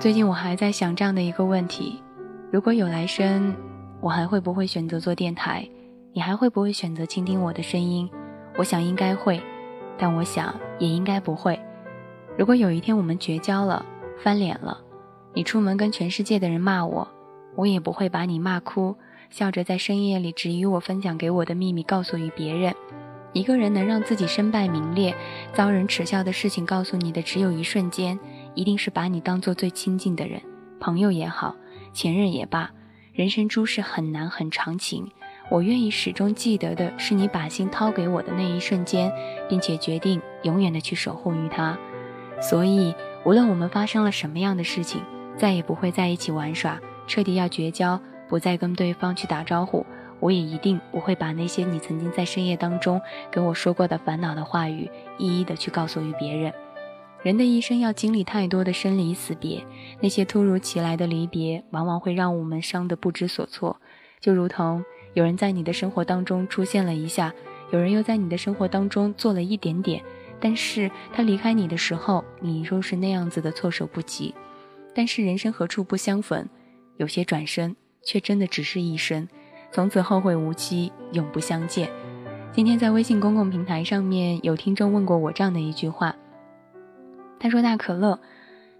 最近我还在想这样的一个问题：如果有来生，我还会不会选择做电台？你还会不会选择倾听我的声音？我想应该会，但我想也应该不会。如果有一天我们绝交了，翻脸了，你出门跟全世界的人骂我，我也不会把你骂哭，笑着在深夜里只与我分享给我的秘密告诉于别人。一个人能让自己身败名裂、遭人耻笑的事情告诉你的，只有一瞬间。一定是把你当做最亲近的人，朋友也好，前任也罢，人生诸事很难很长情。我愿意始终记得的是你把心掏给我的那一瞬间，并且决定永远的去守护于他。所以，无论我们发生了什么样的事情，再也不会在一起玩耍，彻底要绝交，不再跟对方去打招呼，我也一定不会把那些你曾经在深夜当中跟我说过的烦恼的话语，一一的去告诉于别人。人的一生要经历太多的生离死别，那些突如其来的离别，往往会让我们伤得不知所措。就如同有人在你的生活当中出现了一下，有人又在你的生活当中做了一点点，但是他离开你的时候，你又是那样子的措手不及。但是人生何处不相逢，有些转身却真的只是一生，从此后会无期，永不相见。今天在微信公共平台上面有听众问过我这样的一句话。他说：“大可乐，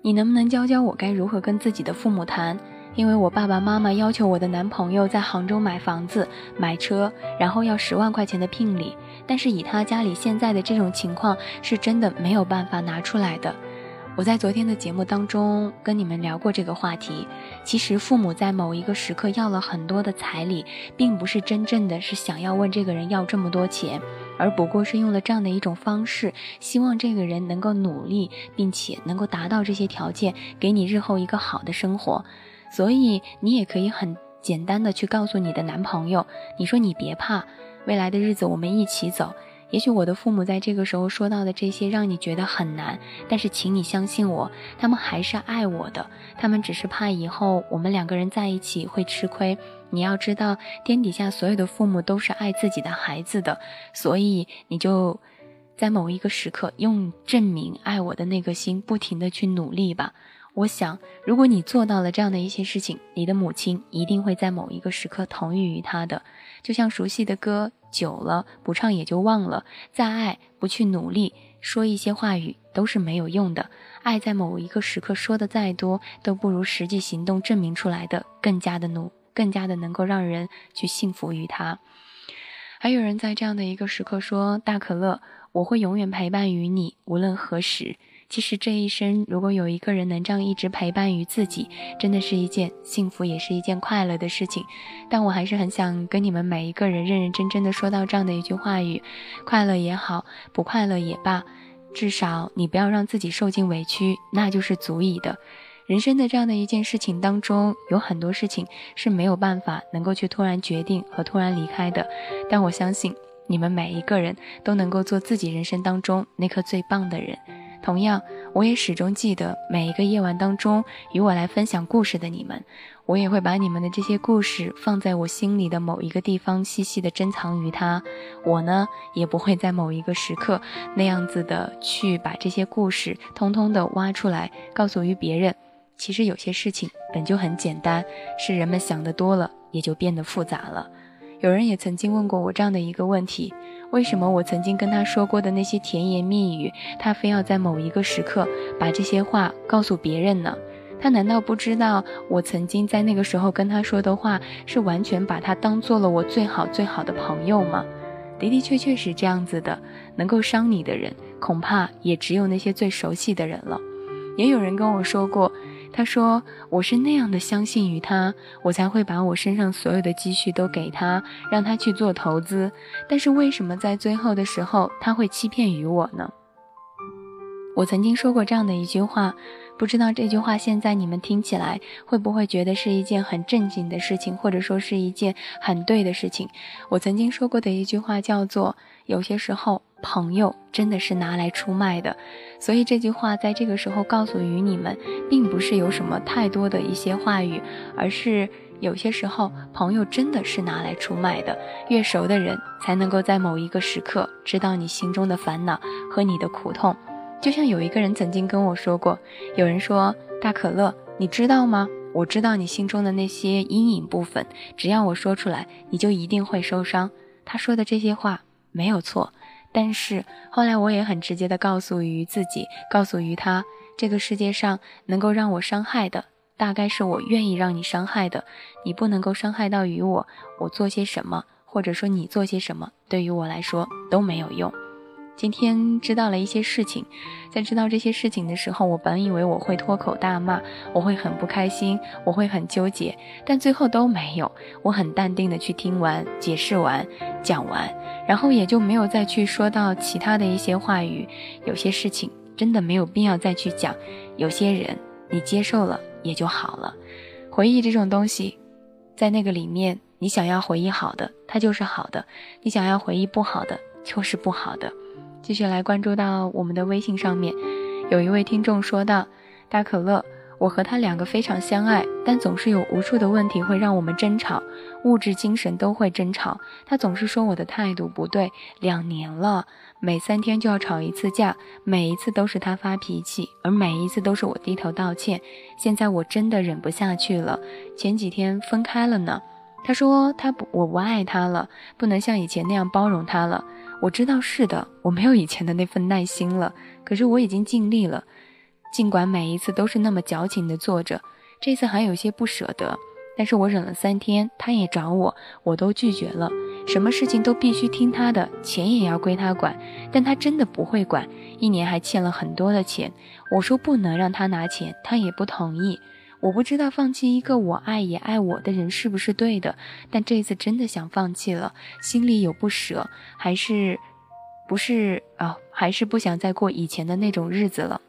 你能不能教教我该如何跟自己的父母谈？因为我爸爸妈妈要求我的男朋友在杭州买房子、买车，然后要十万块钱的聘礼。但是以他家里现在的这种情况，是真的没有办法拿出来的。”我在昨天的节目当中跟你们聊过这个话题。其实父母在某一个时刻要了很多的彩礼，并不是真正的是想要问这个人要这么多钱，而不过是用了这样的一种方式，希望这个人能够努力，并且能够达到这些条件，给你日后一个好的生活。所以你也可以很简单的去告诉你的男朋友，你说你别怕，未来的日子我们一起走。也许我的父母在这个时候说到的这些让你觉得很难，但是请你相信我，他们还是爱我的。他们只是怕以后我们两个人在一起会吃亏。你要知道，天底下所有的父母都是爱自己的孩子的，所以你就在某一个时刻用证明爱我的那个心，不停的去努力吧。我想，如果你做到了这样的一些事情，你的母亲一定会在某一个时刻同意于他的。就像熟悉的歌，久了不唱也就忘了。再爱，不去努力，说一些话语都是没有用的。爱在某一个时刻说的再多，都不如实际行动证明出来的更加的努，更加的能够让人去信服于他。还有人在这样的一个时刻说：“大可乐，我会永远陪伴于你，无论何时。”其实这一生，如果有一个人能这样一直陪伴于自己，真的是一件幸福，也是一件快乐的事情。但我还是很想跟你们每一个人认认真真的说到这样的一句话语：快乐也好，不快乐也罢，至少你不要让自己受尽委屈，那就是足以的。人生的这样的一件事情当中，有很多事情是没有办法能够去突然决定和突然离开的。但我相信你们每一个人都能够做自己人生当中那颗最棒的人。同样，我也始终记得每一个夜晚当中与我来分享故事的你们，我也会把你们的这些故事放在我心里的某一个地方，细细的珍藏于它。我呢，也不会在某一个时刻那样子的去把这些故事通通的挖出来，告诉于别人。其实有些事情本就很简单，是人们想的多了，也就变得复杂了。有人也曾经问过我这样的一个问题。为什么我曾经跟他说过的那些甜言蜜语，他非要在某一个时刻把这些话告诉别人呢？他难道不知道我曾经在那个时候跟他说的话是完全把他当做了我最好最好的朋友吗？的的确确是这样子的，能够伤你的人，恐怕也只有那些最熟悉的人了。也有人跟我说过。他说：“我是那样的相信于他，我才会把我身上所有的积蓄都给他，让他去做投资。但是为什么在最后的时候他会欺骗于我呢？”我曾经说过这样的一句话，不知道这句话现在你们听起来会不会觉得是一件很正经的事情，或者说是一件很对的事情？我曾经说过的一句话叫做：“有些时候。”朋友真的是拿来出卖的，所以这句话在这个时候告诉于你们，并不是有什么太多的一些话语，而是有些时候朋友真的是拿来出卖的。越熟的人才能够在某一个时刻知道你心中的烦恼和你的苦痛。就像有一个人曾经跟我说过，有人说大可乐，你知道吗？我知道你心中的那些阴影部分，只要我说出来，你就一定会受伤。他说的这些话没有错，但是后来我也很直接的告诉于自己，告诉于他，这个世界上能够让我伤害的，大概是我愿意让你伤害的。你不能够伤害到于我，我做些什么，或者说你做些什么，对于我来说都没有用。今天知道了一些事情，在知道这些事情的时候，我本以为我会脱口大骂，我会很不开心，我会很纠结，但最后都没有。我很淡定的去听完、解释完、讲完，然后也就没有再去说到其他的一些话语。有些事情真的没有必要再去讲，有些人你接受了也就好了。回忆这种东西，在那个里面，你想要回忆好的，它就是好的；你想要回忆不好的，就是不好的。继续来关注到我们的微信上面，有一位听众说道：“大可乐，我和他两个非常相爱，但总是有无数的问题会让我们争吵，物质精神都会争吵。他总是说我的态度不对，两年了，每三天就要吵一次架，每一次都是他发脾气，而每一次都是我低头道歉。现在我真的忍不下去了，前几天分开了呢。他说他不，我不爱他了，不能像以前那样包容他了。”我知道是的，我没有以前的那份耐心了。可是我已经尽力了，尽管每一次都是那么矫情的坐着，这次还有些不舍得。但是我忍了三天，他也找我，我都拒绝了。什么事情都必须听他的，钱也要归他管，但他真的不会管。一年还欠了很多的钱，我说不能让他拿钱，他也不同意。我不知道放弃一个我爱也爱我的人是不是对的，但这次真的想放弃了，心里有不舍，还是不是啊？还是不想再过以前的那种日子了。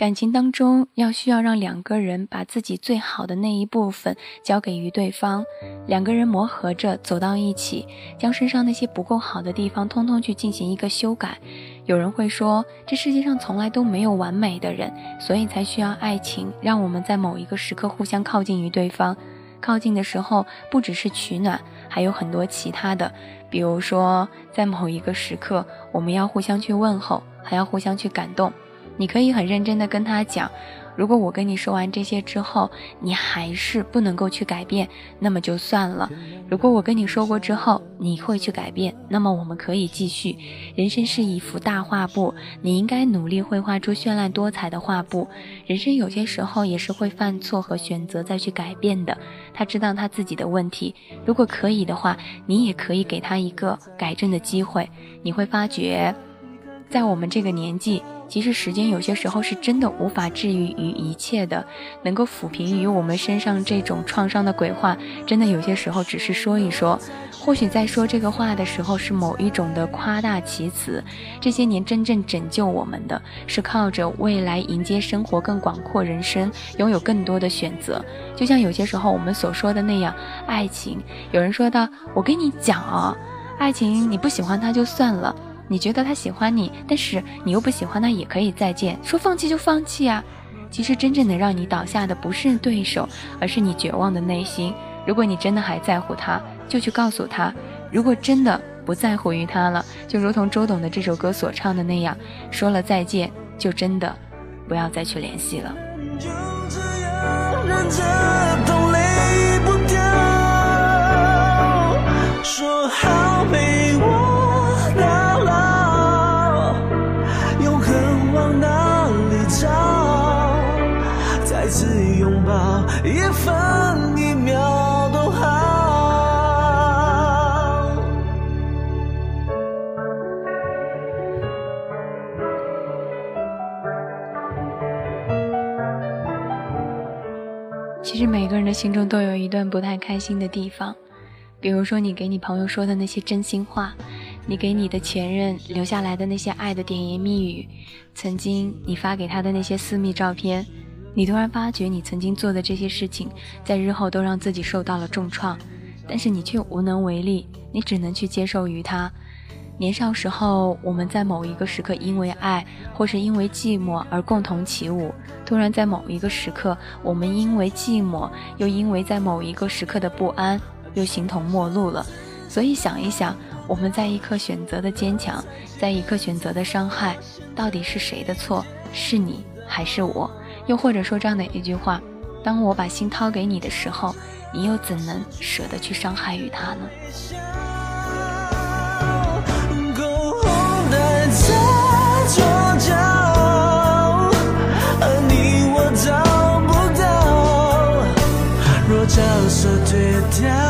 感情当中要需要让两个人把自己最好的那一部分交给于对方，两个人磨合着走到一起，将身上那些不够好的地方通通去进行一个修改。有人会说，这世界上从来都没有完美的人，所以才需要爱情，让我们在某一个时刻互相靠近于对方。靠近的时候，不只是取暖，还有很多其他的，比如说在某一个时刻，我们要互相去问候，还要互相去感动。你可以很认真的跟他讲，如果我跟你说完这些之后，你还是不能够去改变，那么就算了。如果我跟你说过之后，你会去改变，那么我们可以继续。人生是一幅大画布，你应该努力绘画出绚烂多彩的画布。人生有些时候也是会犯错和选择再去改变的。他知道他自己的问题，如果可以的话，你也可以给他一个改正的机会。你会发觉，在我们这个年纪。其实时间有些时候是真的无法治愈于一切的，能够抚平于我们身上这种创伤的鬼话，真的有些时候只是说一说。或许在说这个话的时候是某一种的夸大其词。这些年真正拯救我们的是靠着未来迎接生活更广阔人生，拥有更多的选择。就像有些时候我们所说的那样，爱情，有人说到我跟你讲啊，爱情你不喜欢他就算了。你觉得他喜欢你，但是你又不喜欢他，也可以再见。说放弃就放弃啊！其实真正能让你倒下的不是对手，而是你绝望的内心。如果你真的还在乎他，就去告诉他；如果真的不在乎于他了，就如同周董的这首歌所唱的那样，说了再见，就真的不要再去联系了。说好没实每个人的心中都有一段不太开心的地方，比如说你给你朋友说的那些真心话，你给你的前任留下来的那些爱的甜言蜜语，曾经你发给他的那些私密照片。你突然发觉，你曾经做的这些事情，在日后都让自己受到了重创，但是你却无能为力，你只能去接受于他。年少时候，我们在某一个时刻因为爱，或是因为寂寞而共同起舞；突然在某一个时刻，我们因为寂寞，又因为在某一个时刻的不安，又形同陌路了。所以想一想，我们在一刻选择的坚强，在一刻选择的伤害，到底是谁的错？是你还是我？又或者说这样的一句话：当我把心掏给你的时候，你又怎能舍得去伤害于他呢？在左脚，而你我找不到，若角色推掉。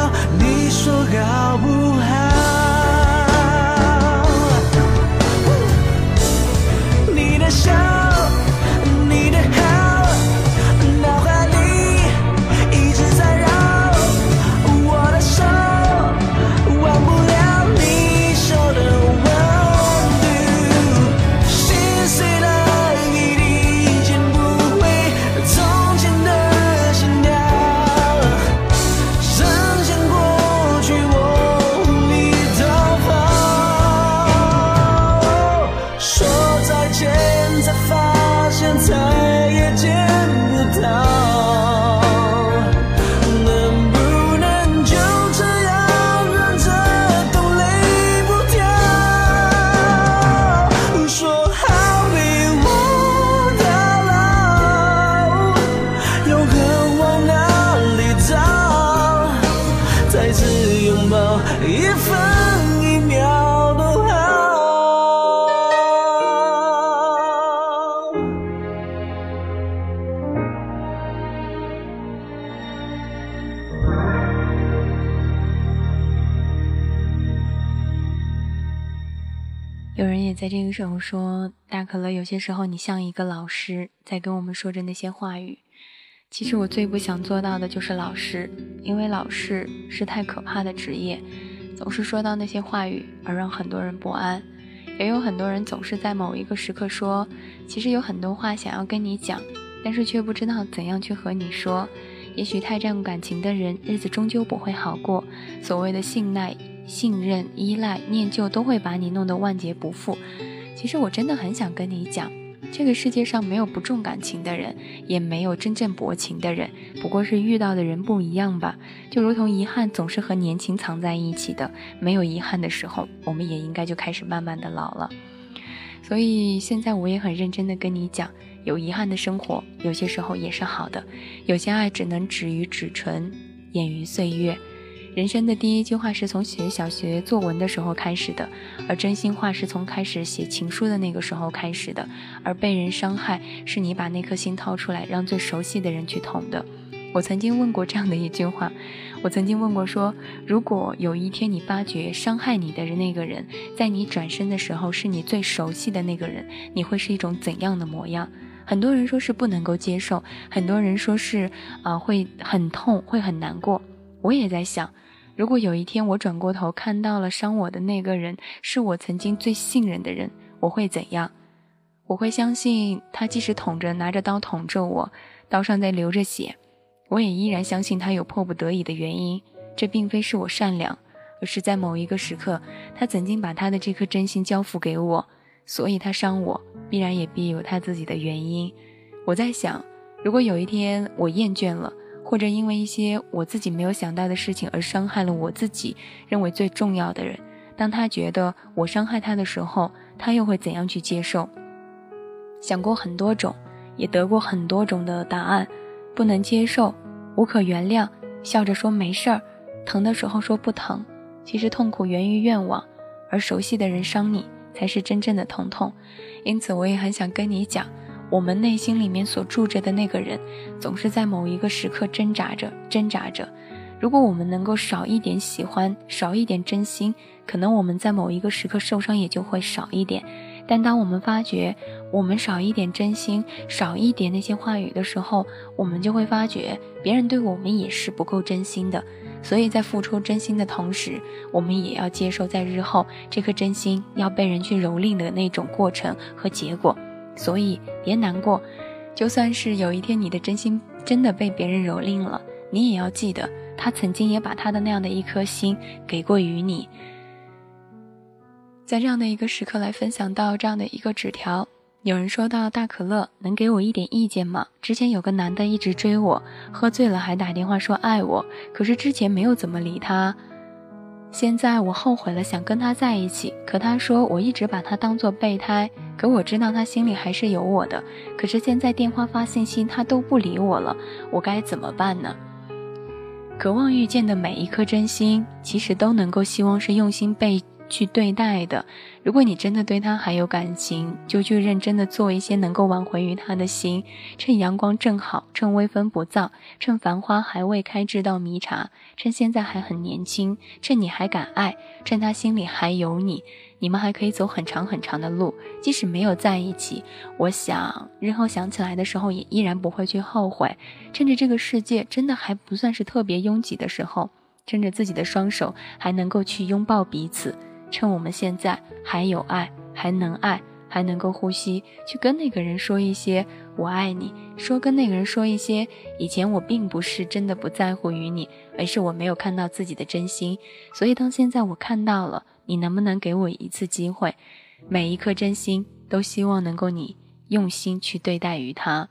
有人也在这个时候说：“大可乐，有些时候你像一个老师，在跟我们说着那些话语。其实我最不想做到的就是老师，因为老师是太可怕的职业，总是说到那些话语而让很多人不安。也有很多人总是在某一个时刻说，其实有很多话想要跟你讲，但是却不知道怎样去和你说。也许太占感情的人，日子终究不会好过。所谓的信赖。”信任、依赖、念旧都会把你弄得万劫不复。其实我真的很想跟你讲，这个世界上没有不重感情的人，也没有真正薄情的人，不过是遇到的人不一样吧。就如同遗憾总是和年轻藏在一起的，没有遗憾的时候，我们也应该就开始慢慢的老了。所以现在我也很认真的跟你讲，有遗憾的生活，有些时候也是好的。有些爱只能止于纸唇，掩于岁月。人生的第一句话是从写小学作文的时候开始的，而真心话是从开始写情书的那个时候开始的，而被人伤害是你把那颗心掏出来，让最熟悉的人去捅的。我曾经问过这样的一句话，我曾经问过说，如果有一天你发觉伤害你的那个人，在你转身的时候是你最熟悉的那个人，你会是一种怎样的模样？很多人说是不能够接受，很多人说是啊会很痛，会很难过。我也在想。如果有一天我转过头看到了伤我的那个人是我曾经最信任的人，我会怎样？我会相信他即使捅着拿着刀捅着我，刀上在流着血，我也依然相信他有迫不得已的原因。这并非是我善良，而是在某一个时刻，他曾经把他的这颗真心交付给我，所以他伤我，必然也必有他自己的原因。我在想，如果有一天我厌倦了。或者因为一些我自己没有想到的事情而伤害了我自己认为最重要的人，当他觉得我伤害他的时候，他又会怎样去接受？想过很多种，也得过很多种的答案，不能接受，无可原谅，笑着说没事儿，疼的时候说不疼。其实痛苦源于愿望，而熟悉的人伤你才是真正的疼痛。因此，我也很想跟你讲。我们内心里面所住着的那个人，总是在某一个时刻挣扎着，挣扎着。如果我们能够少一点喜欢，少一点真心，可能我们在某一个时刻受伤也就会少一点。但当我们发觉我们少一点真心，少一点那些话语的时候，我们就会发觉别人对我们也是不够真心的。所以在付出真心的同时，我们也要接受在日后这颗真心要被人去蹂躏的那种过程和结果。所以别难过，就算是有一天你的真心真的被别人蹂躏了，你也要记得，他曾经也把他的那样的一颗心给过于你。在这样的一个时刻来分享到这样的一个纸条，有人说到大可乐，能给我一点意见吗？之前有个男的一直追我，喝醉了还打电话说爱我，可是之前没有怎么理他。现在我后悔了，想跟他在一起。可他说我一直把他当做备胎，可我知道他心里还是有我的。可是现在电话发信息他都不理我了，我该怎么办呢？渴望遇见的每一颗真心，其实都能够希望是用心被。去对待的。如果你真的对他还有感情，就去认真的做一些能够挽回于他的心。趁阳光正好，趁微风不燥，趁繁花还未开，至到迷茶。趁现在还很年轻，趁你还敢爱，趁他心里还有你，你们还可以走很长很长的路。即使没有在一起，我想日后想起来的时候，也依然不会去后悔。趁着这个世界真的还不算是特别拥挤的时候，趁着自己的双手还能够去拥抱彼此。趁我们现在还有爱，还能爱，还能够呼吸，去跟那个人说一些“我爱你”，说跟那个人说一些“以前我并不是真的不在乎于你，而是我没有看到自己的真心，所以当现在我看到了，你能不能给我一次机会？每一颗真心都希望能够你用心去对待于他。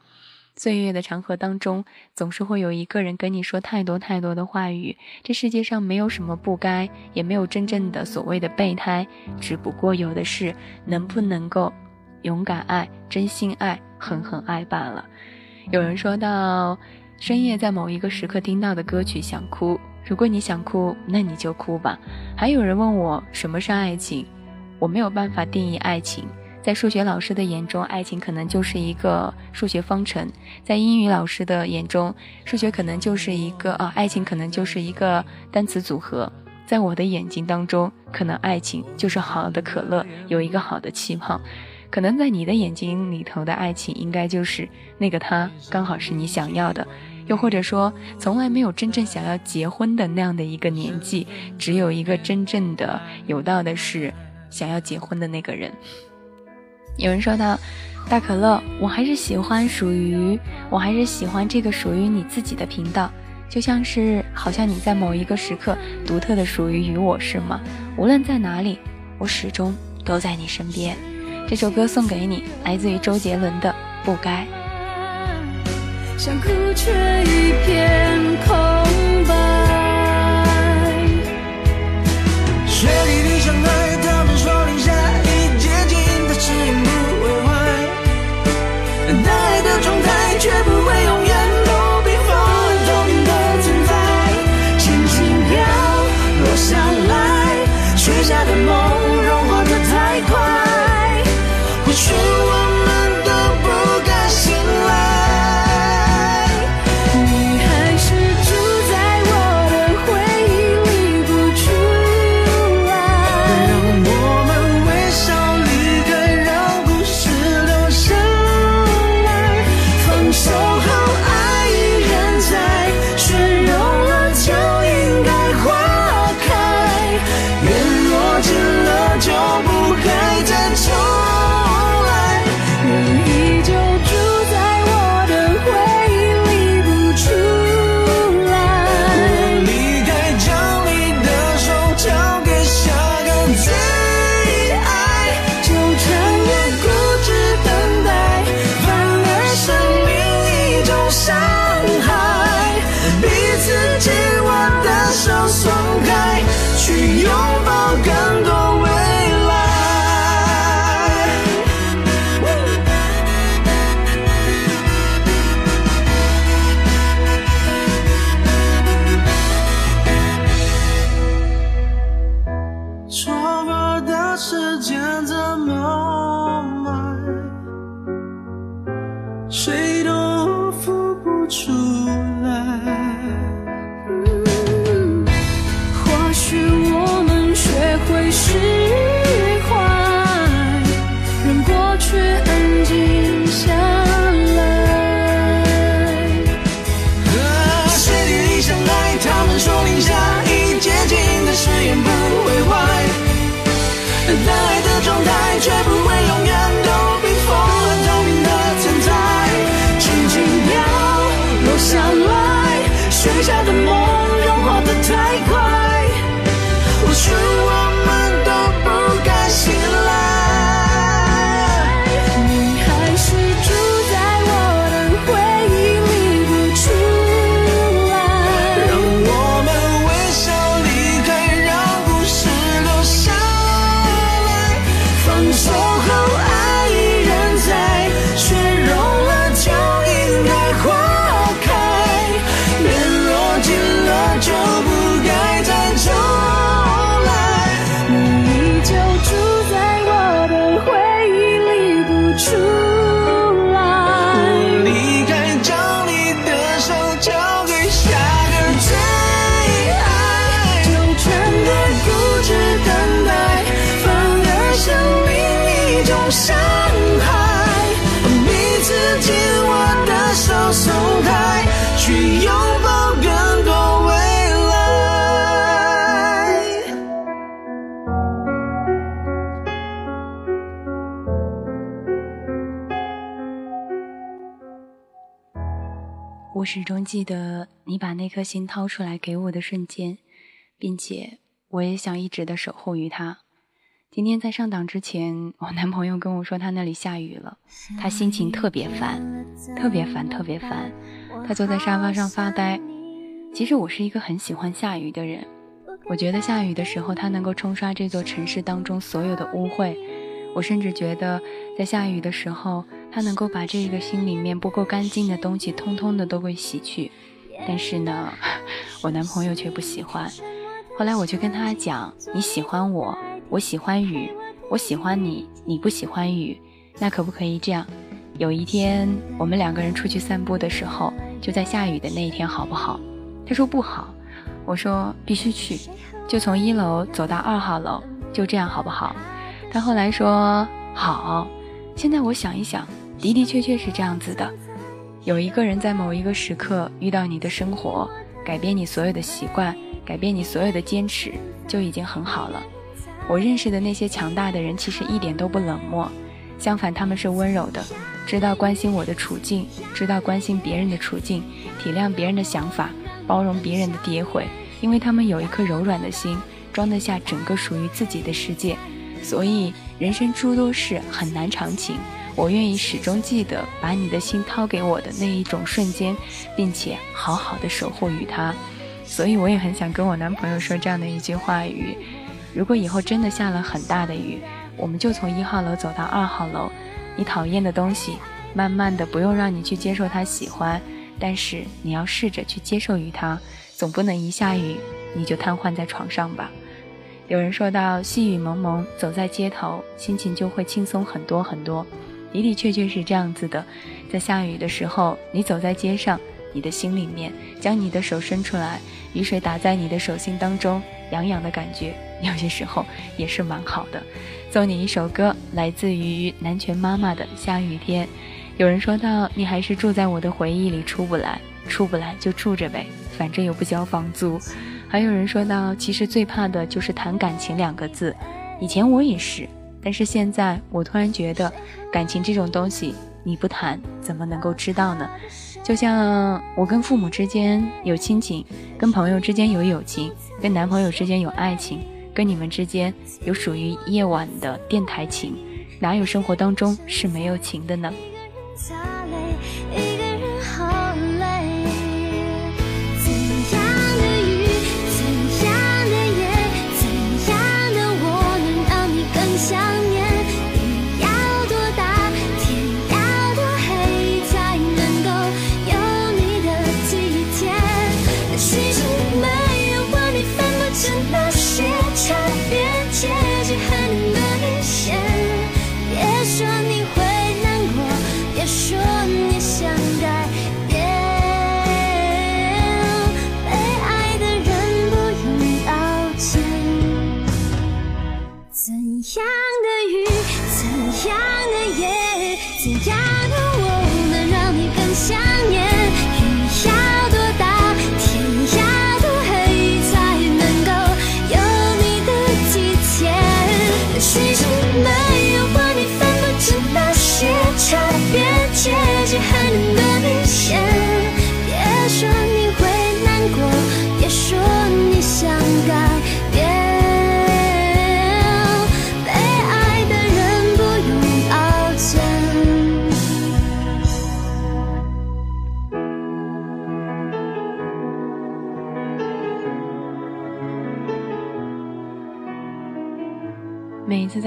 岁月的长河当中，总是会有一个人跟你说太多太多的话语。这世界上没有什么不该，也没有真正的所谓的备胎，只不过有的是能不能够勇敢爱、真心爱、狠狠爱罢了。有人说到深夜在某一个时刻听到的歌曲想哭，如果你想哭，那你就哭吧。还有人问我什么是爱情，我没有办法定义爱情。在数学老师的眼中，爱情可能就是一个数学方程；在英语老师的眼中，数学可能就是一个啊，爱情可能就是一个单词组合。在我的眼睛当中，可能爱情就是好的可乐，有一个好的气泡；可能在你的眼睛里头的爱情，应该就是那个他刚好是你想要的，又或者说从来没有真正想要结婚的那样的一个年纪，只有一个真正的有道的是想要结婚的那个人。有人说到，大可乐，我还是喜欢属于，我还是喜欢这个属于你自己的频道，就像是好像你在某一个时刻独特的属于于我，是吗？无论在哪里，我始终都在你身边。这首歌送给你，来自于周杰伦的《不该》。想哭却一片空白，雪里的伤始终记得你把那颗心掏出来给我的瞬间，并且我也想一直的守候于它。今天在上档之前，我男朋友跟我说他那里下雨了，他心情特别烦，特别烦，特别烦。他坐在沙发上发呆。其实我是一个很喜欢下雨的人，我觉得下雨的时候，它能够冲刷这座城市当中所有的污秽。我甚至觉得，在下雨的时候，他能够把这个心里面不够干净的东西，通通的都会洗去。但是呢，我男朋友却不喜欢。后来我就跟他讲：“你喜欢我，我喜欢雨，我喜欢你，你不喜欢雨，那可不可以这样？有一天我们两个人出去散步的时候，就在下雨的那一天，好不好？”他说不好。我说必须去，就从一楼走到二号楼，就这样好不好？他后来说好，现在我想一想，的的确确是这样子的。有一个人在某一个时刻遇到你的生活，改变你所有的习惯，改变你所有的坚持，就已经很好了。我认识的那些强大的人，其实一点都不冷漠，相反，他们是温柔的，知道关心我的处境，知道关心别人的处境，体谅别人的想法，包容别人的诋毁，因为他们有一颗柔软的心，装得下整个属于自己的世界。所以，人生诸多事很难长情。我愿意始终记得把你的心掏给我的那一种瞬间，并且好好的守护于他。所以，我也很想跟我男朋友说这样的一句话语：如果以后真的下了很大的雨，我们就从一号楼走到二号楼。你讨厌的东西，慢慢的不用让你去接受他喜欢，但是你要试着去接受于他。总不能一下雨你就瘫痪在床上吧。有人说到，细雨蒙蒙，走在街头，心情就会轻松很多很多。的的确确是这样子的，在下雨的时候，你走在街上，你的心里面将你的手伸出来，雨水打在你的手心当中，痒痒的感觉，有些时候也是蛮好的。送你一首歌，来自于南拳妈妈的《下雨天》。有人说到，你还是住在我的回忆里，出不来，出不来就住着呗，反正又不交房租。还有人说到，其实最怕的就是谈感情两个字。以前我也是，但是现在我突然觉得，感情这种东西，你不谈怎么能够知道呢？就像我跟父母之间有亲情，跟朋友之间有友情，跟男朋友之间有爱情，跟你们之间有属于夜晚的电台情，哪有生活当中是没有情的呢？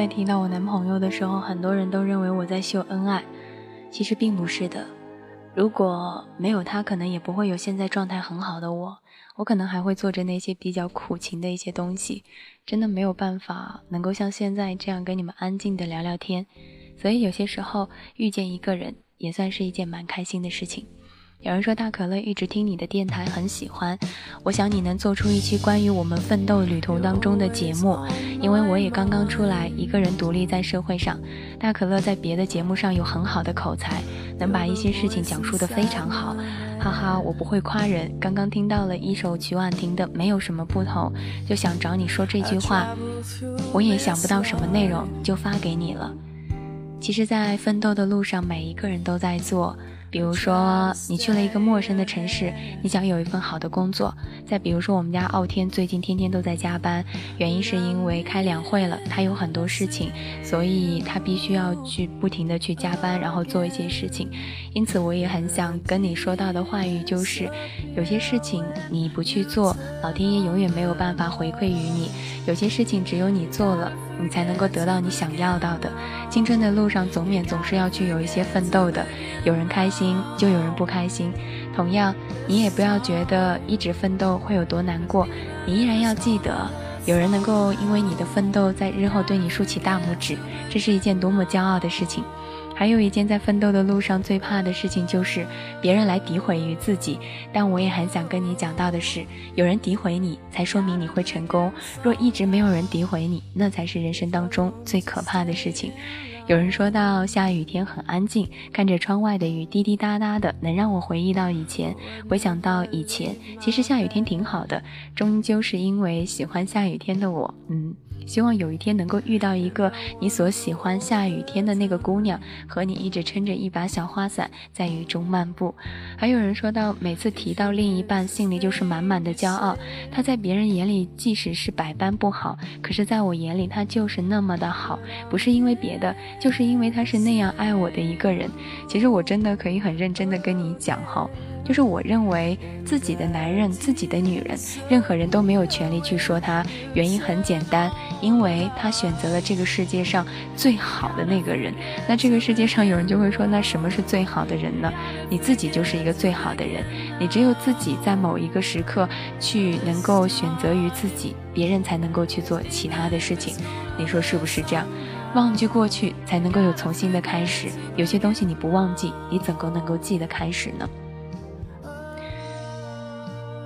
在提到我男朋友的时候，很多人都认为我在秀恩爱，其实并不是的。如果没有他，可能也不会有现在状态很好的我。我可能还会做着那些比较苦情的一些东西，真的没有办法能够像现在这样跟你们安静的聊聊天。所以有些时候遇见一个人，也算是一件蛮开心的事情。有人说大可乐一直听你的电台，很喜欢。我想你能做出一期关于我们奋斗旅途当中的节目，因为我也刚刚出来，一个人独立在社会上。大可乐在别的节目上有很好的口才，能把一些事情讲述的非常好。哈哈，我不会夸人。刚刚听到了一首曲婉婷的《没有什么不同》，就想找你说这句话。我也想不到什么内容，就发给你了。其实，在奋斗的路上，每一个人都在做。比如说，你去了一个陌生的城市，你想有一份好的工作。再比如说，我们家傲天最近天天都在加班，原因是因为开两会了，他有很多事情，所以他必须要去不停的去加班，然后做一些事情。因此，我也很想跟你说到的话语就是，有些事情你不去做，老天爷永远没有办法回馈于你。有些事情只有你做了。你才能够得到你想要到的。青春的路上，总免总是要去有一些奋斗的。有人开心，就有人不开心。同样，你也不要觉得一直奋斗会有多难过。你依然要记得，有人能够因为你的奋斗，在日后对你竖起大拇指，这是一件多么骄傲的事情。还有一件在奋斗的路上最怕的事情，就是别人来诋毁于自己。但我也很想跟你讲到的是，有人诋毁你，才说明你会成功；若一直没有人诋毁你，那才是人生当中最可怕的事情。有人说到下雨天很安静，看着窗外的雨滴滴答答的，能让我回忆到以前，回想到以前。其实下雨天挺好的，终究是因为喜欢下雨天的我，嗯。希望有一天能够遇到一个你所喜欢下雨天的那个姑娘，和你一直撑着一把小花伞在雨中漫步。还有人说到，每次提到另一半，心里就是满满的骄傲。他在别人眼里即使是百般不好，可是在我眼里他就是那么的好，不是因为别的，就是因为他是那样爱我的一个人。其实我真的可以很认真的跟你讲哈。就是我认为自己的男人、自己的女人，任何人都没有权利去说他。原因很简单，因为他选择了这个世界上最好的那个人。那这个世界上有人就会说，那什么是最好的人呢？你自己就是一个最好的人。你只有自己在某一个时刻去能够选择于自己，别人才能够去做其他的事情。你说是不是这样？忘记过去才能够有重新的开始。有些东西你不忘记，你怎够能够记得开始呢？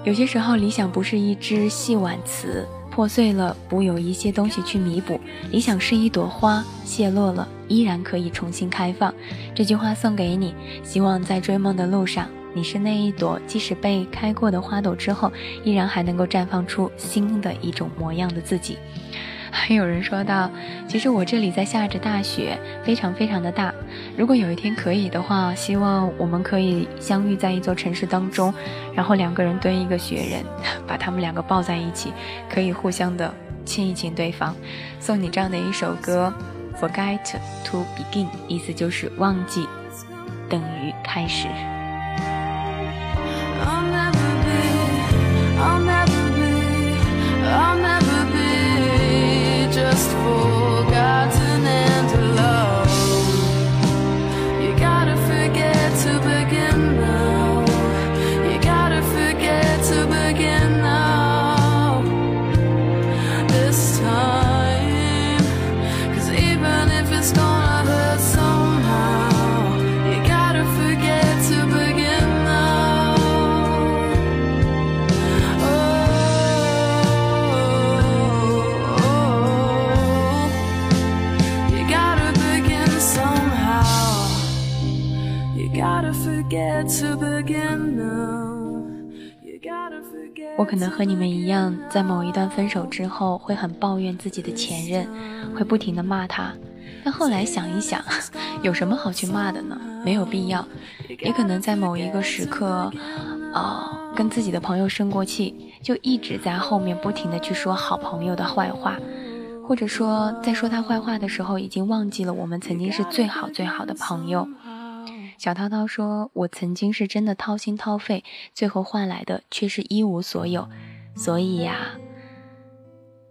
有些时候，理想不是一只细碗瓷，破碎了，不有一些东西去弥补。理想是一朵花，谢落了，依然可以重新开放。这句话送给你，希望在追梦的路上，你是那一朵，即使被开过的花朵之后，依然还能够绽放出新的一种模样的自己。还有人说到，其实我这里在下着大雪，非常非常的大。如果有一天可以的话，希望我们可以相遇在一座城市当中，然后两个人堆一个雪人，把他们两个抱在一起，可以互相的亲一亲对方。送你这样的一首歌，Forget to begin，意思就是忘记等于开始。我可能和你们一样，在某一段分手之后，会很抱怨自己的前任，会不停的骂他。但后来想一想，有什么好去骂的呢？没有必要。也可能在某一个时刻，啊，跟自己的朋友生过气，就一直在后面不停的去说好朋友的坏话，或者说在说他坏话的时候，已经忘记了我们曾经是最好最好的朋友。小涛涛说：“我曾经是真的掏心掏肺，最后换来的却是一无所有。所以呀，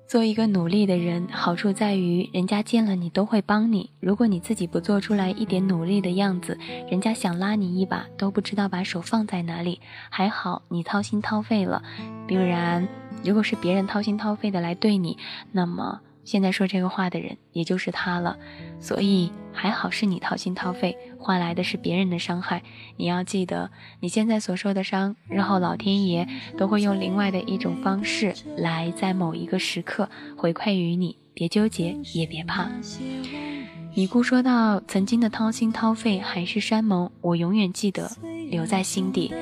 做一个努力的人，好处在于人家见了你都会帮你。如果你自己不做出来一点努力的样子，人家想拉你一把都不知道把手放在哪里。还好你掏心掏肺了，不然如果是别人掏心掏肺的来对你，那么……”现在说这个话的人，也就是他了，所以还好是你掏心掏肺换来的是别人的伤害。你要记得，你现在所受的伤，日后老天爷都会用另外的一种方式来在某一个时刻回馈于你。别纠结，也别怕。尼姑说到曾经的掏心掏肺海誓山盟，我永远记得，留在心底。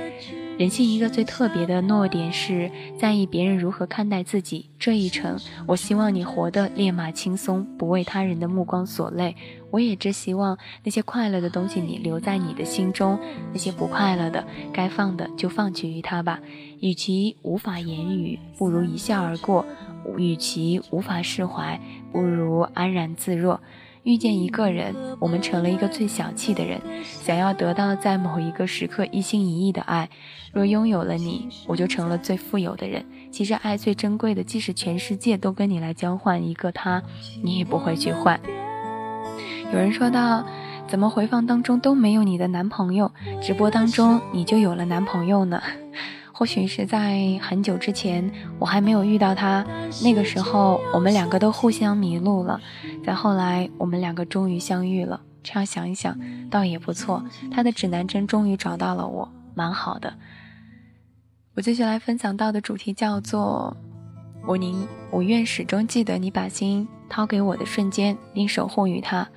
人性一个最特别的弱点是在意别人如何看待自己。这一程，我希望你活得烈马轻松，不为他人的目光所累。我也只希望那些快乐的东西你留在你的心中，那些不快乐的，该放的就放弃于他吧。与其无法言语，不如一笑而过；与其无法释怀，不如安然自若。遇见一个人，我们成了一个最小气的人，想要得到在某一个时刻一心一意的爱。若拥有了你，我就成了最富有的人。其实爱最珍贵的，即使全世界都跟你来交换一个他，你也不会去换。有人说到，怎么回放当中都没有你的男朋友，直播当中你就有了男朋友呢？或许是在很久之前，我还没有遇到他，那个时候我们两个都互相迷路了。再后来，我们两个终于相遇了。这样想一想，倒也不错。他的指南针终于找到了我，蛮好的。我接下来分享到的主题叫做“我宁我愿始终记得你把心掏给我的瞬间，并守护于他。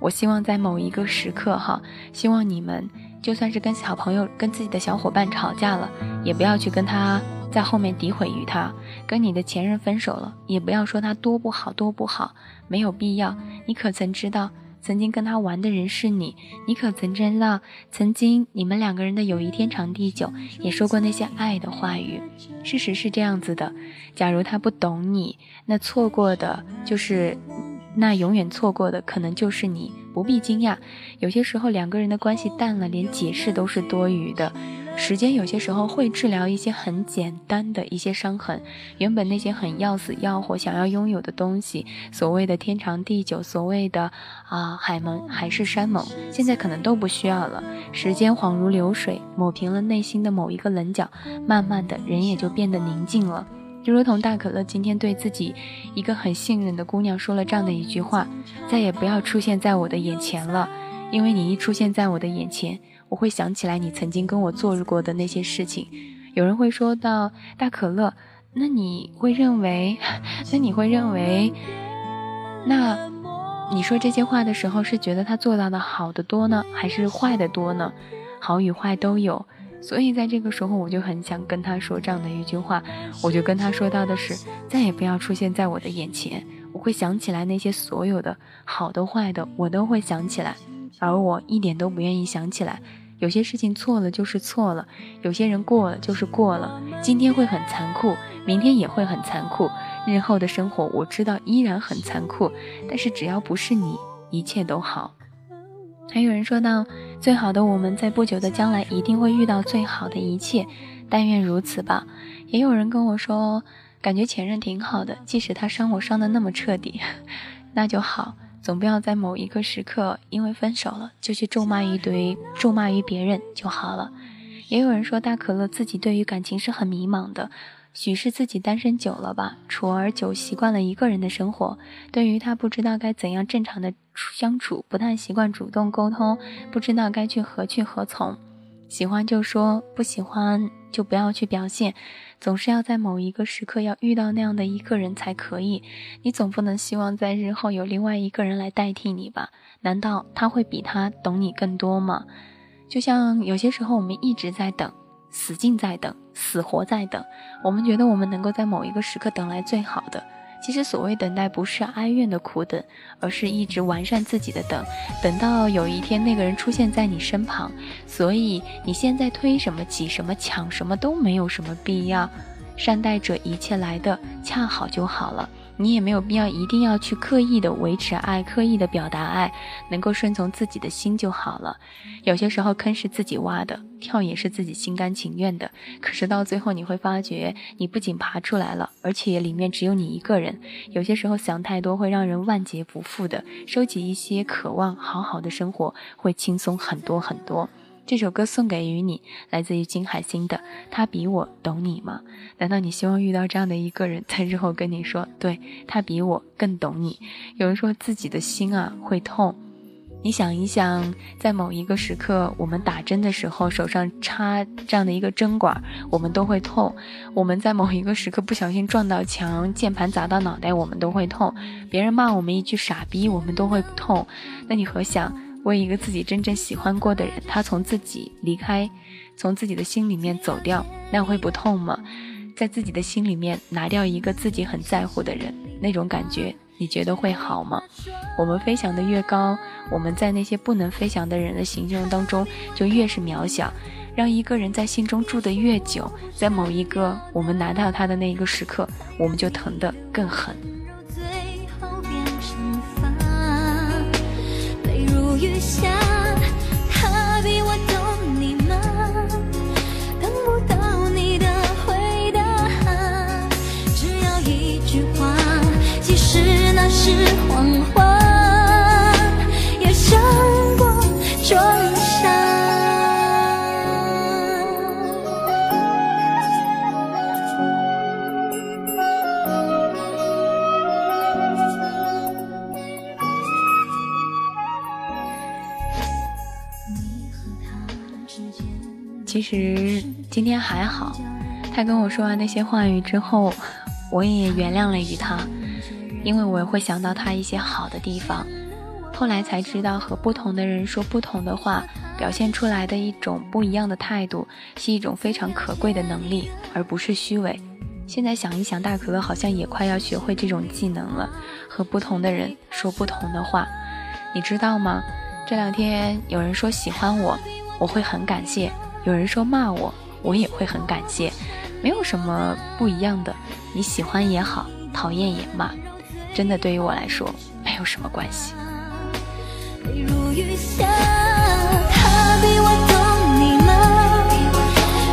我希望在某一个时刻，哈，希望你们。”就算是跟小朋友、跟自己的小伙伴吵架了，也不要去跟他在后面诋毁于他。跟你的前任分手了，也不要说他多不好、多不好，没有必要。你可曾知道，曾经跟他玩的人是你？你可曾知道，曾经你们两个人的友谊天长地久，也说过那些爱的话语？事实是这样子的：假如他不懂你，那错过的就是。那永远错过的可能就是你，不必惊讶。有些时候两个人的关系淡了，连解释都是多余的。时间有些时候会治疗一些很简单的一些伤痕。原本那些很要死要活想要拥有的东西，所谓的天长地久，所谓的啊海盟海誓山盟，现在可能都不需要了。时间恍如流水，抹平了内心的某一个棱角，慢慢的人也就变得宁静了。就如同大可乐今天对自己一个很信任的姑娘说了这样的一句话：“再也不要出现在我的眼前了，因为你一出现在我的眼前，我会想起来你曾经跟我做过的那些事情。”有人会说到大可乐，那你会认为，那你会认为，那你说这些话的时候是觉得他做到的好的多呢，还是坏的多呢？好与坏都有。所以在这个时候，我就很想跟他说这样的一句话，我就跟他说到的是，再也不要出现在我的眼前，我会想起来那些所有的好的坏的，我都会想起来，而我一点都不愿意想起来。有些事情错了就是错了，有些人过了就是过了，今天会很残酷，明天也会很残酷，日后的生活我知道依然很残酷，但是只要不是你，一切都好。还有人说到，最好的我们在不久的将来一定会遇到最好的一切，但愿如此吧。也有人跟我说，感觉前任挺好的，即使他伤我伤的那么彻底，那就好，总不要在某一个时刻因为分手了就去咒骂一堆，咒骂于别人就好了。也有人说，大可乐自己对于感情是很迷茫的。许是自己单身久了吧，处而久，习惯了一个人的生活。对于他不知道该怎样正常的相处，不太习惯主动沟通，不知道该去何去何从。喜欢就说，不喜欢就不要去表现。总是要在某一个时刻要遇到那样的一个人才可以。你总不能希望在日后有另外一个人来代替你吧？难道他会比他懂你更多吗？就像有些时候我们一直在等。死劲在等，死活在等。我们觉得我们能够在某一个时刻等来最好的。其实所谓等待，不是哀怨的苦等，而是一直完善自己的等。等到有一天那个人出现在你身旁，所以你现在推什么挤什么抢什么都没有什么必要。善待着，一切来的恰好就好了。你也没有必要一定要去刻意的维持爱，刻意的表达爱，能够顺从自己的心就好了。有些时候坑是自己挖的，跳也是自己心甘情愿的。可是到最后你会发觉，你不仅爬出来了，而且里面只有你一个人。有些时候想太多会让人万劫不复的，收集一些渴望，好好的生活会轻松很多很多。这首歌送给于你，来自于金海心的。他比我懂你吗？难道你希望遇到这样的一个人，在日后跟你说，对他比我更懂你？有人说自己的心啊会痛，你想一想，在某一个时刻，我们打针的时候，手上插这样的一个针管，我们都会痛；我们在某一个时刻不小心撞到墙，键盘砸到脑袋，我们都会痛；别人骂我们一句傻逼，我们都会痛。那你何想？为一个自己真正喜欢过的人，他从自己离开，从自己的心里面走掉，那会不痛吗？在自己的心里面拿掉一个自己很在乎的人，那种感觉，你觉得会好吗？我们飞翔的越高，我们在那些不能飞翔的人的形象当中就越是渺小。让一个人在心中住得越久，在某一个我们拿到他的那一个时刻，我们就疼得更狠。下，他比我懂你吗？等不到你的回答，只要一句话，其实那是谎话。其实今天还好，他跟我说完那些话语之后，我也原谅了于他，因为我也会想到他一些好的地方。后来才知道，和不同的人说不同的话，表现出来的一种不一样的态度，是一种非常可贵的能力，而不是虚伪。现在想一想，大可乐好像也快要学会这种技能了，和不同的人说不同的话。你知道吗？这两天有人说喜欢我，我会很感谢。有人说骂我，我也会很感谢，没有什么不一样的。你喜欢也好，讨厌也骂，真的对于我来说没有什么关系。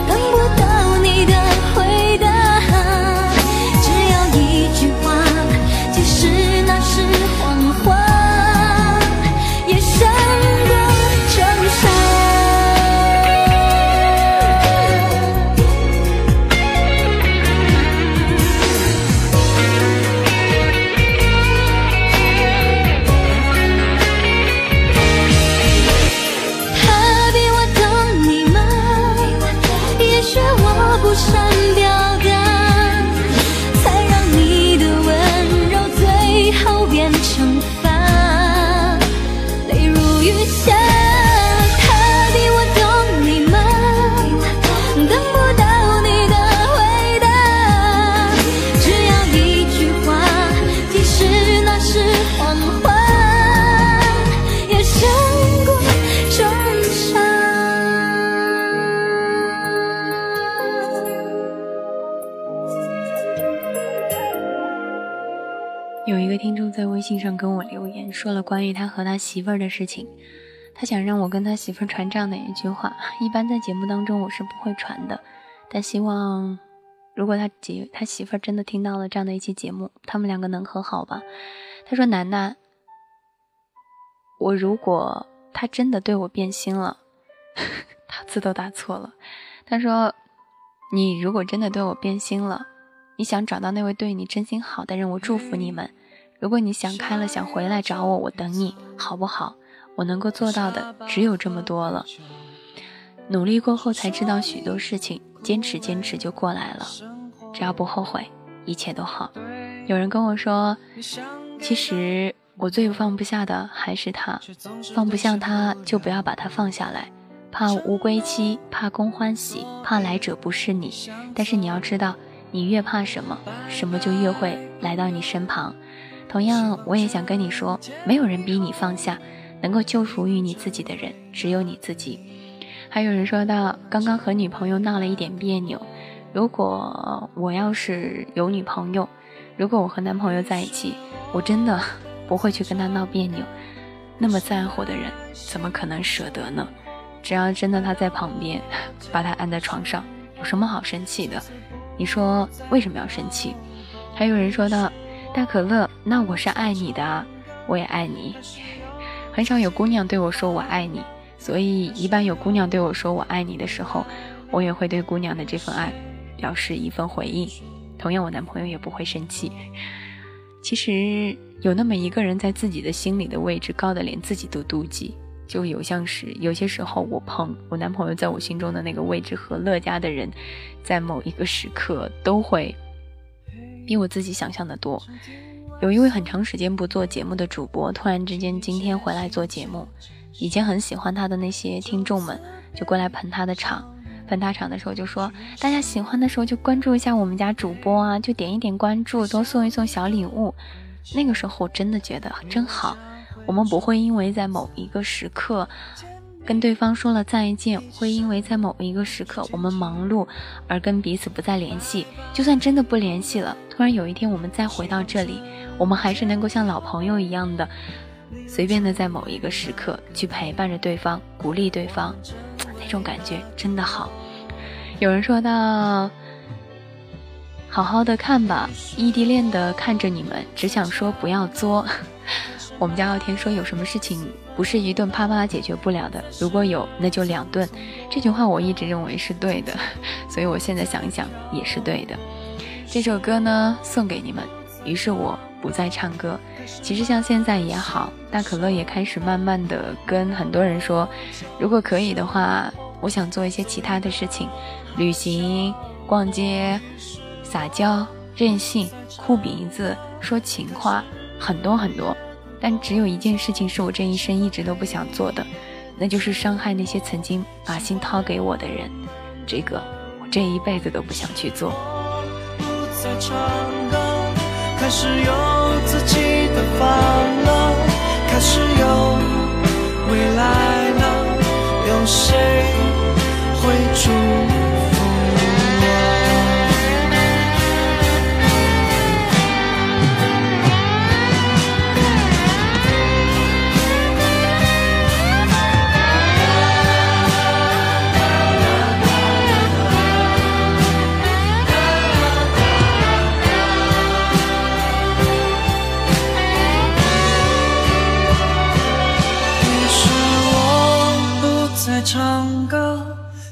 等不到你的爱关于他和他媳妇儿的事情，他想让我跟他媳妇儿传这样的一句话。一般在节目当中我是不会传的，但希望如果他姐他媳妇儿真的听到了这样的一期节目，他们两个能和好吧？他说：“楠楠，我如果他真的对我变心了，他字都打错了。他说：你如果真的对我变心了，你想找到那位对你真心好的人，我祝福你们。”如果你想开了，想回来找我，我等你，好不好？我能够做到的只有这么多了。努力过后才知道许多事情，坚持坚持就过来了。只要不后悔，一切都好。有人跟我说，其实我最放不下的还是他，放不下他就不要把他放下来，怕无归期，怕空欢喜，怕来者不是你。但是你要知道，你越怕什么，什么就越会来到你身旁。同样，我也想跟你说，没有人逼你放下，能够救赎于你自己的人只有你自己。还有人说到，刚刚和女朋友闹了一点别扭。如果我要是有女朋友，如果我和男朋友在一起，我真的不会去跟他闹别扭。那么在乎的人，怎么可能舍得呢？只要真的他在旁边，把他按在床上，有什么好生气的？你说为什么要生气？还有人说到。大可乐，那我是爱你的，我也爱你。很少有姑娘对我说我爱你，所以一般有姑娘对我说我爱你的时候，我也会对姑娘的这份爱表示一份回应。同样，我男朋友也不会生气。其实有那么一个人在自己的心里的位置高的连自己都妒忌，就有像是有些时候我碰我男朋友在我心中的那个位置和乐嘉的人，在某一个时刻都会。比我自己想象的多。有一位很长时间不做节目的主播，突然之间今天回来做节目，以前很喜欢他的那些听众们就过来捧他的场，捧他场的时候就说，大家喜欢的时候就关注一下我们家主播啊，就点一点关注，多送一送小礼物。那个时候我真的觉得真好，我们不会因为在某一个时刻。跟对方说了再见，会因为在某一个时刻我们忙碌而跟彼此不再联系。就算真的不联系了，突然有一天我们再回到这里，我们还是能够像老朋友一样的，随便的在某一个时刻去陪伴着对方，鼓励对方，那种感觉真的好。有人说到，好好的看吧，异地恋的看着你们，只想说不要作。我们家傲天说：“有什么事情不是一顿啪啪解决不了的？如果有，那就两顿。”这句话我一直认为是对的，所以我现在想一想也是对的。这首歌呢，送给你们。于是我不再唱歌。其实像现在也好，大可乐也开始慢慢的跟很多人说，如果可以的话，我想做一些其他的事情，旅行、逛街、撒娇、任性、哭鼻子、说情话，很多很多。但只有一件事情是我这一生一直都不想做的，那就是伤害那些曾经把心掏给我的人。这个我这一辈子都不想去做。开始有自己的房了，开始有未来了，有谁会祝？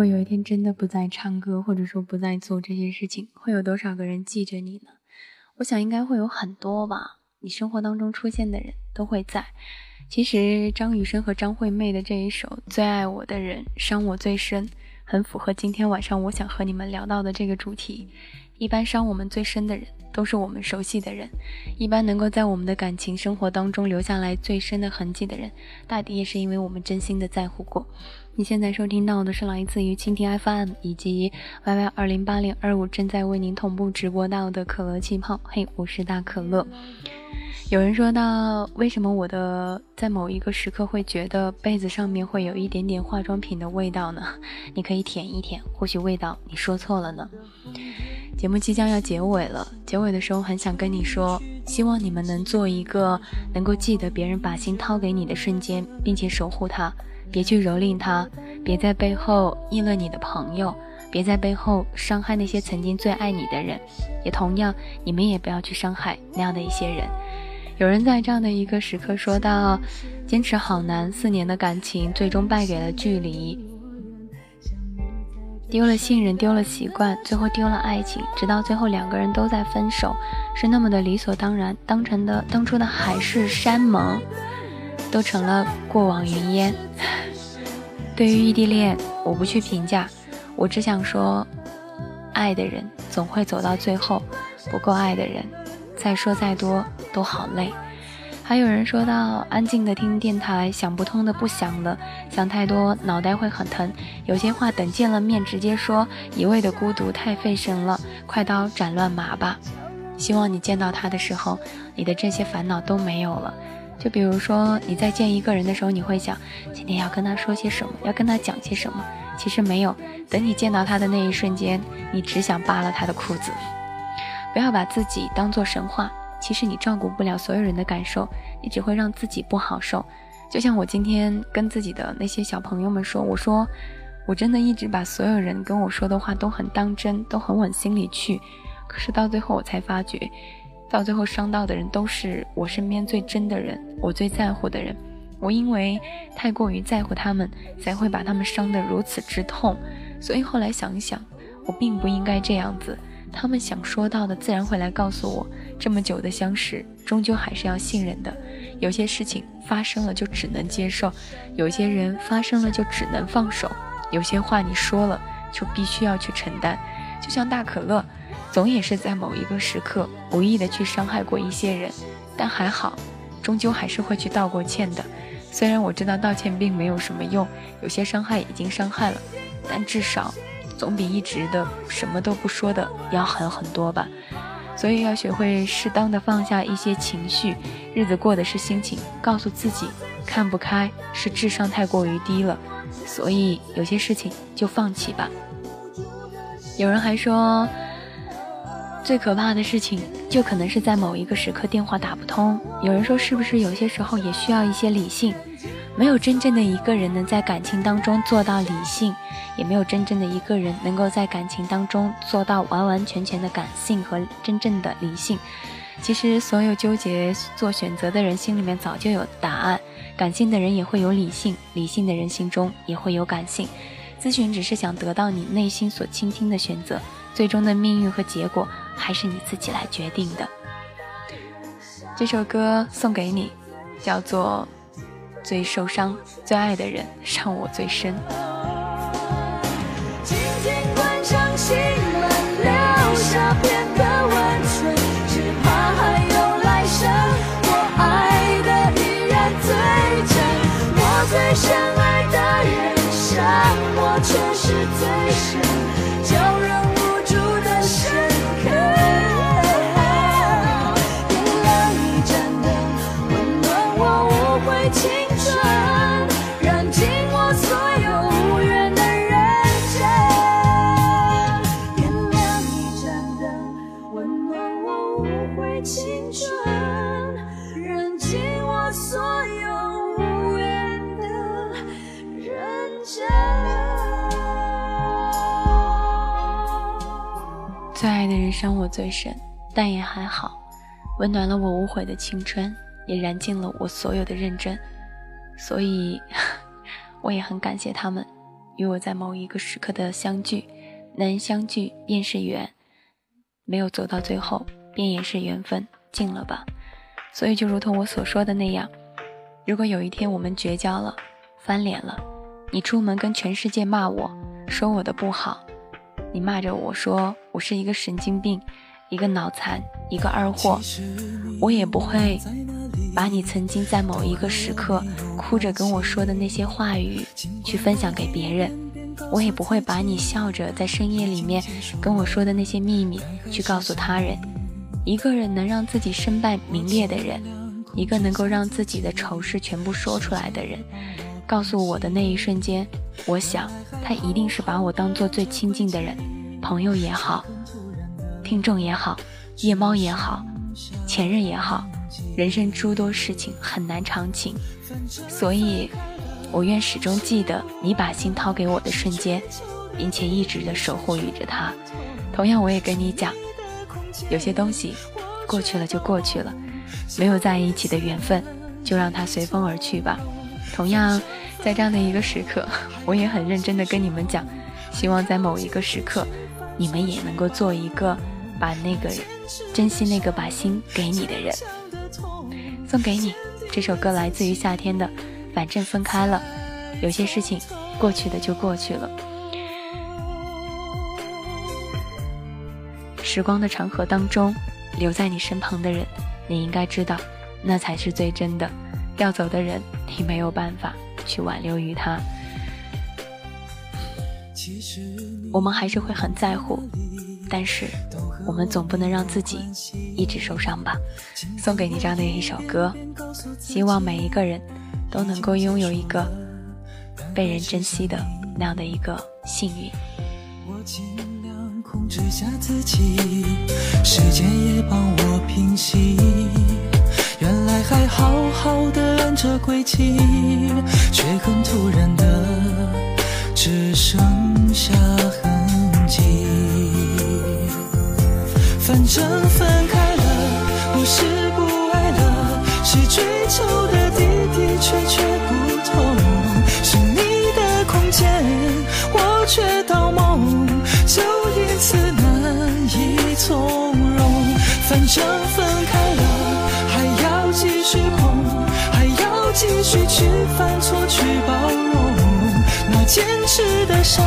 如果有一天真的不再唱歌，或者说不再做这些事情，会有多少个人记着你呢？我想应该会有很多吧。你生活当中出现的人都会在。其实张雨生和张惠妹的这一首《最爱我的人伤我最深》，很符合今天晚上我想和你们聊到的这个主题。一般伤我们最深的人，都是我们熟悉的人。一般能够在我们的感情生活当中留下来最深的痕迹的人，大抵也是因为我们真心的在乎过。你现在收听到的是来自于蜻蜓 FM 以及 YY 二零八零二五正在为您同步直播到的可乐气泡。嘿，我是大可乐。有人说到，为什么我的在某一个时刻会觉得被子上面会有一点点化妆品的味道呢？你可以舔一舔，或许味道你说错了呢。节目即将要结尾了，结尾的时候很想跟你说，希望你们能做一个能够记得别人把心掏给你的瞬间，并且守护他。别去蹂躏他，别在背后议论你的朋友，别在背后伤害那些曾经最爱你的人，也同样，你们也不要去伤害那样的一些人。有人在这样的一个时刻说到：“坚持好难，四年的感情最终败给了距离，丢了信任，丢了习惯，最后丢了爱情，直到最后两个人都在分手，是那么的理所当然，当成的当初的海誓山盟。”都成了过往云烟。对于异地恋，我不去评价，我只想说，爱的人总会走到最后，不够爱的人，再说再多都好累。还有人说到，安静的听电台，想不通的不想了，想太多脑袋会很疼。有些话等见了面直接说，一味的孤独太费神了，快刀斩乱麻吧。希望你见到他的时候，你的这些烦恼都没有了。就比如说，你在见一个人的时候，你会想今天要跟他说些什么，要跟他讲些什么。其实没有。等你见到他的那一瞬间，你只想扒了他的裤子。不要把自己当做神话，其实你照顾不了所有人的感受，你只会让自己不好受。就像我今天跟自己的那些小朋友们说，我说我真的一直把所有人跟我说的话都很当真，都很往心里去。可是到最后我才发觉，到最后伤到的人都是我身边最真的人，我最在乎的人。我因为太过于在乎他们，才会把他们伤得如此之痛。所以后来想一想，我并不应该这样子。他们想说到的，自然会来告诉我。这么久的相识，终究还是要信任的。有些事情发生了就只能接受，有些人发生了就只能放手，有些话你说了就必须要去承担。就像大可乐，总也是在某一个时刻无意的去伤害过一些人，但还好，终究还是会去道过歉的。虽然我知道道歉并没有什么用，有些伤害已经伤害了，但至少。总比一直的什么都不说的要狠很多吧，所以要学会适当的放下一些情绪，日子过的是心情，告诉自己看不开是智商太过于低了，所以有些事情就放弃吧。有人还说，最可怕的事情就可能是在某一个时刻电话打不通。有人说，是不是有些时候也需要一些理性？没有真正的一个人能在感情当中做到理性，也没有真正的一个人能够在感情当中做到完完全全的感性和真正的理性。其实，所有纠结做选择的人心里面早就有答案。感性的人也会有理性，理性的人心中也会有感性。咨询只是想得到你内心所倾听的选择，最终的命运和结果还是你自己来决定的。这首歌送给你，叫做。最受伤、最爱的人，伤我最深。却是最深，伤我最深，但也还好，温暖了我无悔的青春，也燃尽了我所有的认真。所以，我也很感谢他们与我在某一个时刻的相聚。能相聚便是缘，没有走到最后，便也是缘分尽了吧。所以，就如同我所说的那样，如果有一天我们绝交了，翻脸了，你出门跟全世界骂我说我的不好。你骂着我说我是一个神经病，一个脑残，一个二货，我也不会把你曾经在某一个时刻哭着跟我说的那些话语去分享给别人，我也不会把你笑着在深夜里面跟我说的那些秘密去告诉他人。一个人能让自己身败名裂的人，一个能够让自己的丑事全部说出来的人。告诉我的那一瞬间，我想他一定是把我当做最亲近的人，朋友也好，听众也好，夜猫也好，前任也好，人生诸多事情很难长情，所以，我愿始终记得你把心掏给我的瞬间，并且一直的守护与着他。同样，我也跟你讲，有些东西过去了就过去了，没有在一起的缘分，就让它随风而去吧。同样。在这样的一个时刻，我也很认真的跟你们讲，希望在某一个时刻，你们也能够做一个把那个珍惜那个把心给你的人。送给你这首歌，来自于夏天的，反正分开了，有些事情过去的就过去了。时光的长河当中，留在你身旁的人，你应该知道，那才是最真的。要走的人，你没有办法。去挽留于他，其实我们还是会很在乎但是我们总不能让自己一直受伤吧。送给你这样的一首歌希望每一个人都能够拥有一个被人珍惜的那样的一个幸运。我尽量控制下自己时间也帮我平息原来还好好的按着轨迹却很突然的只剩下痕迹。反正分开了，不是不爱了，是追求的的的确确不同。是你的空间，我却盗梦，就因此难以从容。反正分开了，还要继续碰，还要继续去犯错，去包容。坚持的伤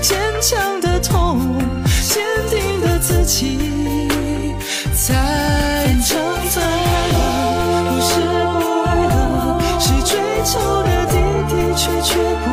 坚强的痛坚定的自己再唱着歌不是不爱了是追求的的的的的确确不